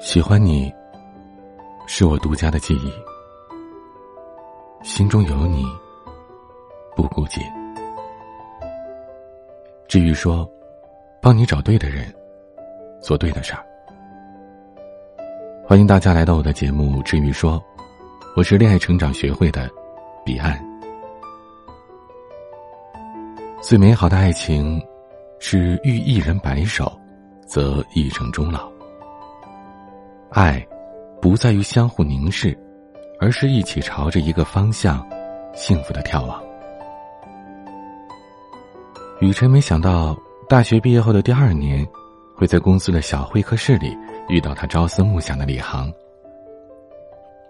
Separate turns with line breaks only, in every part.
喜欢你，是我独家的记忆。心中有你，不孤寂。至于说，帮你找对的人，做对的事儿。欢迎大家来到我的节目《至于说》，我是恋爱成长学会的彼岸。最美好的爱情，是遇一人白首，则一生终老。爱，不在于相互凝视，而是一起朝着一个方向，幸福的眺望。雨辰没想到，大学毕业后的第二年，会在公司的小会客室里遇到他朝思暮想的李航。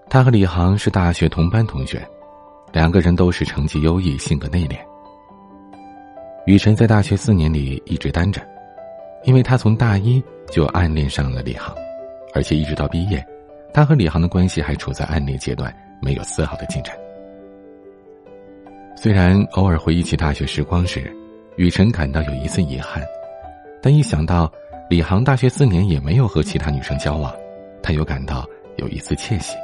他和李航是大学同班同学，两个人都是成绩优异、性格内敛。雨辰在大学四年里一直单着，因为他从大一就暗恋上了李航。而且一直到毕业，他和李航的关系还处在暗恋阶段，没有丝毫的进展。虽然偶尔回忆起大学时光时，雨辰感到有一丝遗憾，但一想到李航大学四年也没有和其他女生交往，他又感到有一丝窃喜。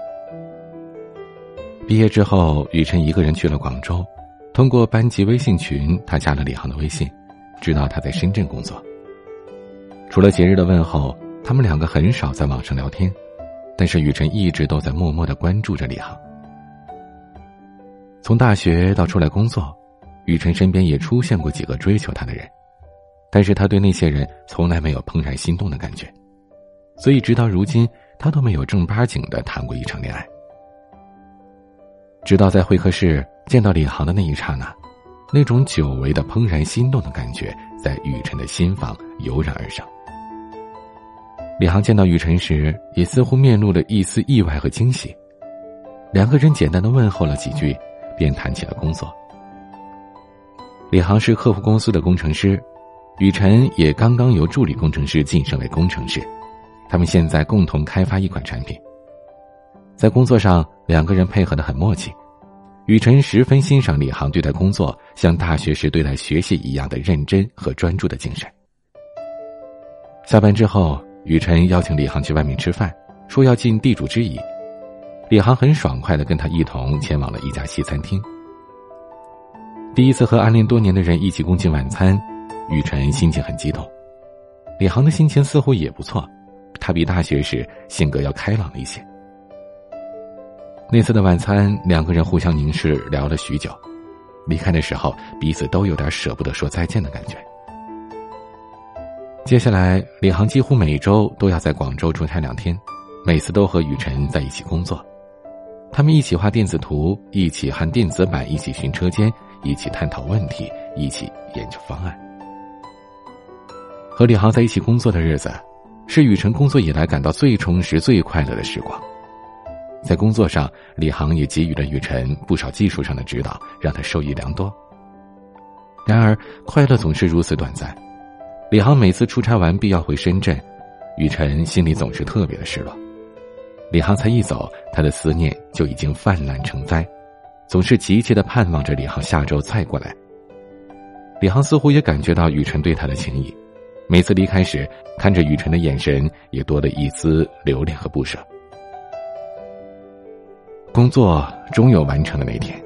毕业之后，雨辰一个人去了广州，通过班级微信群，他加了李航的微信，知道他在深圳工作。除了节日的问候。他们两个很少在网上聊天，但是雨辰一直都在默默的关注着李航。从大学到出来工作，雨辰身边也出现过几个追求他的人，但是他对那些人从来没有怦然心动的感觉，所以直到如今，他都没有正八经的谈过一场恋爱。直到在会客室见到李航的那一刹那，那种久违的怦然心动的感觉在雨辰的心房油然而生。李航见到雨辰时，也似乎面露了一丝意外和惊喜。两个人简单的问候了几句，便谈起了工作。李航是客户公司的工程师，雨辰也刚刚由助理工程师晋升为工程师，他们现在共同开发一款产品。在工作上，两个人配合的很默契。雨辰十分欣赏李航对待工作像大学时对待学习一样的认真和专注的精神。下班之后。雨辰邀请李航去外面吃饭，说要尽地主之谊。李航很爽快的跟他一同前往了一家西餐厅。第一次和暗恋多年的人一起共进晚餐，雨辰心情很激动。李航的心情似乎也不错，他比大学时性格要开朗了一些。那次的晚餐，两个人互相凝视聊了许久，离开的时候彼此都有点舍不得说再见的感觉。接下来，李航几乎每周都要在广州出差两天，每次都和雨辰在一起工作。他们一起画电子图，一起焊电子板，一起巡车间，一起探讨问题，一起研究方案。和李航在一起工作的日子，是雨辰工作以来感到最充实、最快乐的时光。在工作上，李航也给予了雨辰不少技术上的指导，让他受益良多。然而，快乐总是如此短暂。李航每次出差完毕要回深圳，雨辰心里总是特别的失落。李航才一走，他的思念就已经泛滥成灾，总是急切的盼望着李航下周再过来。李航似乎也感觉到雨辰对他的情谊，每次离开时，看着雨辰的眼神也多了一丝留恋和不舍。工作终有完成的那天，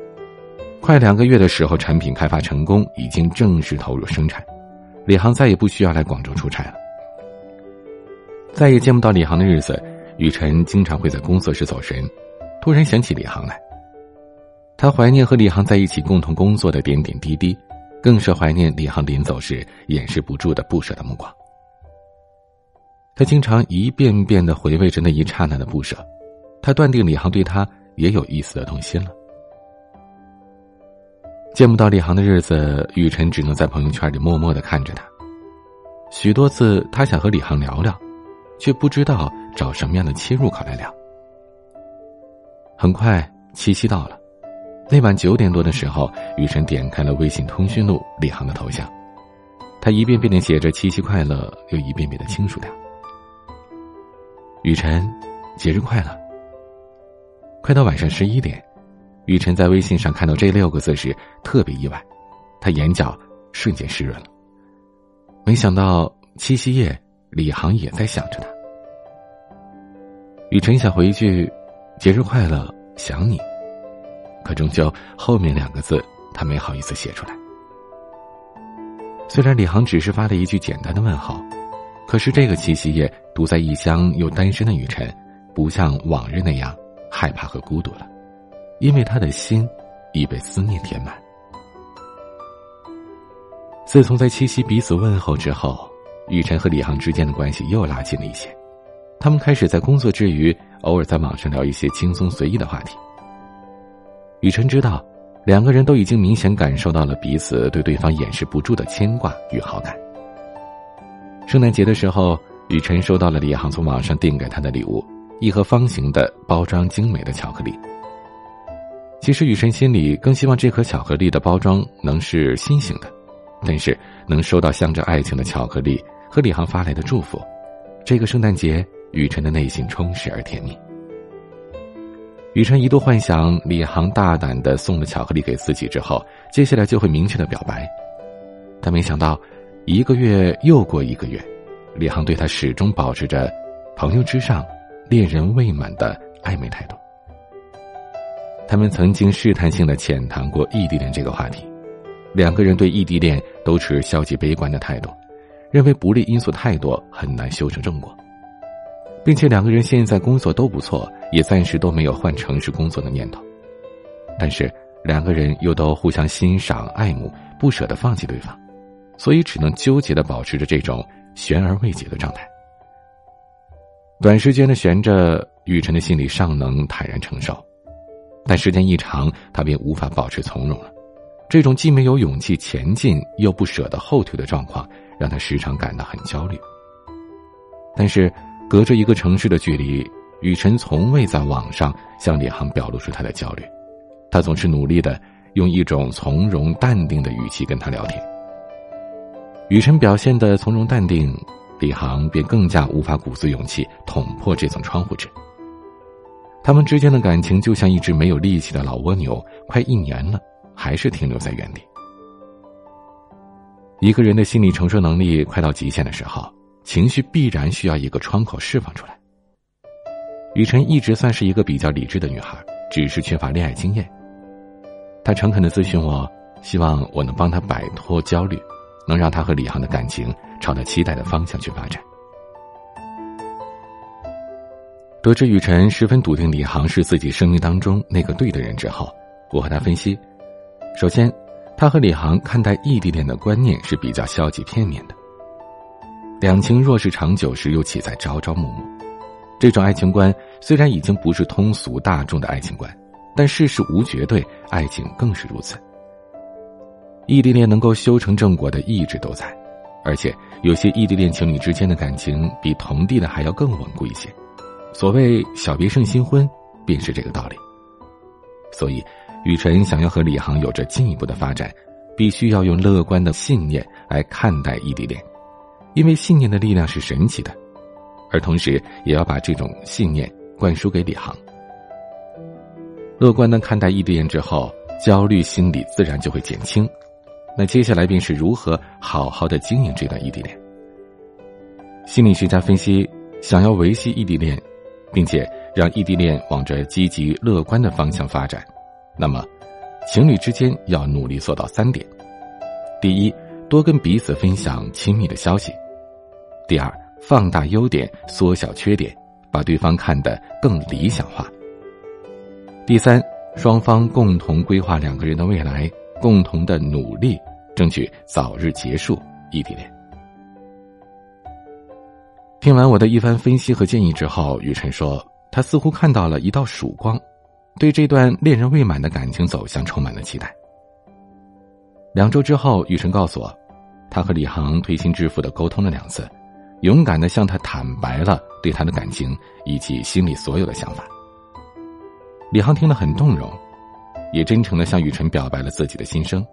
快两个月的时候，产品开发成功，已经正式投入生产。李航再也不需要来广州出差了。再也见不到李航的日子，雨辰经常会在工作室走神，突然想起李航来。他怀念和李航在一起共同工作的点点滴滴，更是怀念李航临走时掩饰不住的不舍的目光。他经常一遍遍的回味着那一刹那的不舍，他断定李航对他也有一丝的动心了。见不到李航的日子，雨辰只能在朋友圈里默默的看着他。许多次，他想和李航聊聊，却不知道找什么样的切入口来聊。很快，七夕到了，那晚九点多的时候，雨辰点开了微信通讯录李航的头像，他一遍遍的写着“七夕快乐”，又一遍遍的倾诉着。雨辰，节日快乐。快到晚上十一点。雨辰在微信上看到这六个字时，特别意外，他眼角瞬间湿润了。没想到七夕夜，李航也在想着他。雨辰想回一句“节日快乐，想你”，可终究后面两个字他没好意思写出来。虽然李航只是发了一句简单的问候，可是这个七夕夜独在异乡又单身的雨辰，不像往日那样害怕和孤独了，因为他的心已被思念填满。自从在七夕彼此问候之后，雨辰和李航之间的关系又拉近了一些。他们开始在工作之余，偶尔在网上聊一些轻松随意的话题。雨辰知道，两个人都已经明显感受到了彼此对对方掩饰不住的牵挂与好感。圣诞节的时候，雨辰收到了李航从网上订给他的礼物——一盒方形的、包装精美的巧克力。其实，雨辰心里更希望这颗巧克力的包装能是心形的。但是能收到象征爱情的巧克力和李航发来的祝福，这个圣诞节，雨辰的内心充实而甜蜜。雨辰一度幻想李航大胆的送了巧克力给自己之后，接下来就会明确的表白，但没想到，一个月又过一个月，李航对他始终保持着朋友之上、恋人未满的暧昧态度。他们曾经试探性的浅谈过异地恋这个话题。两个人对异地恋都持消极悲观的态度，认为不利因素太多，很难修成正果，并且两个人现在工作都不错，也暂时都没有换城市工作的念头。但是两个人又都互相欣赏、爱慕，不舍得放弃对方，所以只能纠结的保持着这种悬而未解的状态。短时间的悬着，雨辰的心里尚能坦然承受，但时间一长，他便无法保持从容了。这种既没有勇气前进，又不舍得后退的状况，让他时常感到很焦虑。但是，隔着一个城市的距离，雨辰从未在网上向李航表露出他的焦虑，他总是努力的用一种从容淡定的语气跟他聊天。雨辰表现的从容淡定，李航便更加无法鼓足勇气捅破这层窗户纸。他们之间的感情就像一只没有力气的老蜗牛，快一年了。还是停留在原地。一个人的心理承受能力快到极限的时候，情绪必然需要一个窗口释放出来。雨辰一直算是一个比较理智的女孩，只是缺乏恋爱经验。她诚恳的咨询我，希望我能帮她摆脱焦虑，能让她和李航的感情朝着期待的方向去发展。得知雨辰十分笃定李航是自己生命当中那个对的人之后，我和他分析。首先，他和李航看待异地恋的观念是比较消极片面的。两情若是长久时，又岂在朝朝暮暮？这种爱情观虽然已经不是通俗大众的爱情观，但世事无绝对，爱情更是如此。异地恋能够修成正果的一直都在，而且有些异地恋情侣之间的感情比同地的还要更稳固一些。所谓“小别胜新婚”，便是这个道理。所以。雨辰想要和李航有着进一步的发展，必须要用乐观的信念来看待异地恋，因为信念的力量是神奇的，而同时也要把这种信念灌输给李航。乐观的看待异地恋之后，焦虑心理自然就会减轻。那接下来便是如何好好的经营这段异地恋。心理学家分析，想要维系异地恋，并且让异地恋往着积极乐观的方向发展。那么，情侣之间要努力做到三点：第一，多跟彼此分享亲密的消息；第二，放大优点，缩小缺点，把对方看得更理想化；第三，双方共同规划两个人的未来，共同的努力，争取早日结束异地恋。听完我的一番分析和建议之后，雨辰说：“他似乎看到了一道曙光。”对这段恋人未满的感情走向充满了期待。两周之后，雨辰告诉我，他和李航推心置腹的沟通了两次，勇敢的向他坦白了对他的感情以及心里所有的想法。李航听了很动容，也真诚的向雨辰表白了自己的心声。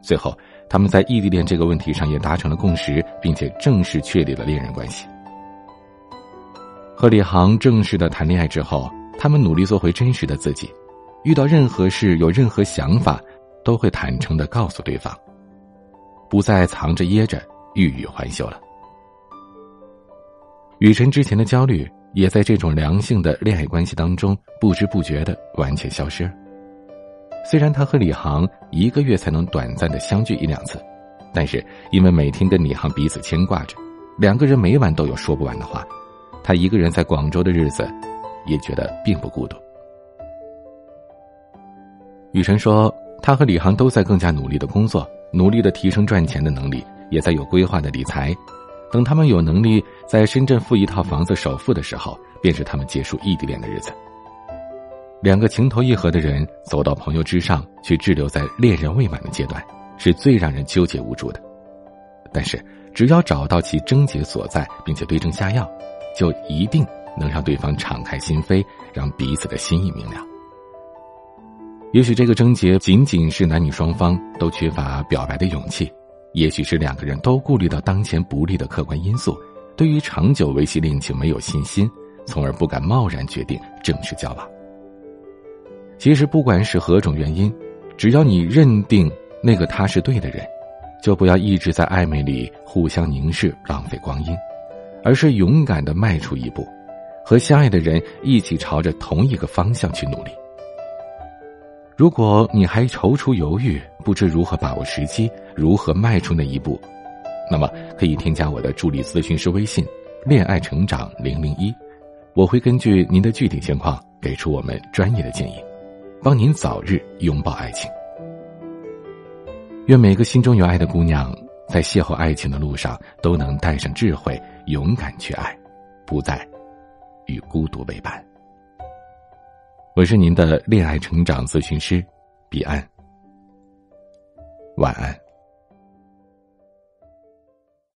最后，他们在异地恋这个问题上也达成了共识，并且正式确立了恋人关系。和李航正式的谈恋爱之后。他们努力做回真实的自己，遇到任何事、有任何想法，都会坦诚的告诉对方，不再藏着掖着、欲语还休了。雨辰之前的焦虑也在这种良性的恋爱关系当中不知不觉的完全消失。虽然他和李航一个月才能短暂的相聚一两次，但是因为每天跟李航彼此牵挂着，两个人每晚都有说不完的话。他一个人在广州的日子，也觉得并不孤独。雨辰说，他和李航都在更加努力的工作，努力的提升赚钱的能力，也在有规划的理财。等他们有能力在深圳付一套房子首付的时候，便是他们结束异地恋的日子。两个情投意合的人走到朋友之上，却滞留在恋人未满的阶段，是最让人纠结无助的。但是，只要找到其症结所在，并且对症下药，就一定能让对方敞开心扉，让彼此的心意明了。也许这个症结仅仅是男女双方都缺乏表白的勇气，也许是两个人都顾虑到当前不利的客观因素，对于长久维系恋情没有信心，从而不敢贸然决定正式交往。其实不管是何种原因，只要你认定那个他是对的人，就不要一直在暧昧里互相凝视，浪费光阴，而是勇敢的迈出一步，和相爱的人一起朝着同一个方向去努力。如果你还踌躇犹豫，不知如何把握时机，如何迈出那一步，那么可以添加我的助理咨询师微信“恋爱成长零零一”，我会根据您的具体情况给出我们专业的建议，帮您早日拥抱爱情。愿每个心中有爱的姑娘，在邂逅爱情的路上都能带上智慧，勇敢去爱，不再与孤独为伴。我是您的恋爱成长咨询师，彼岸。晚安。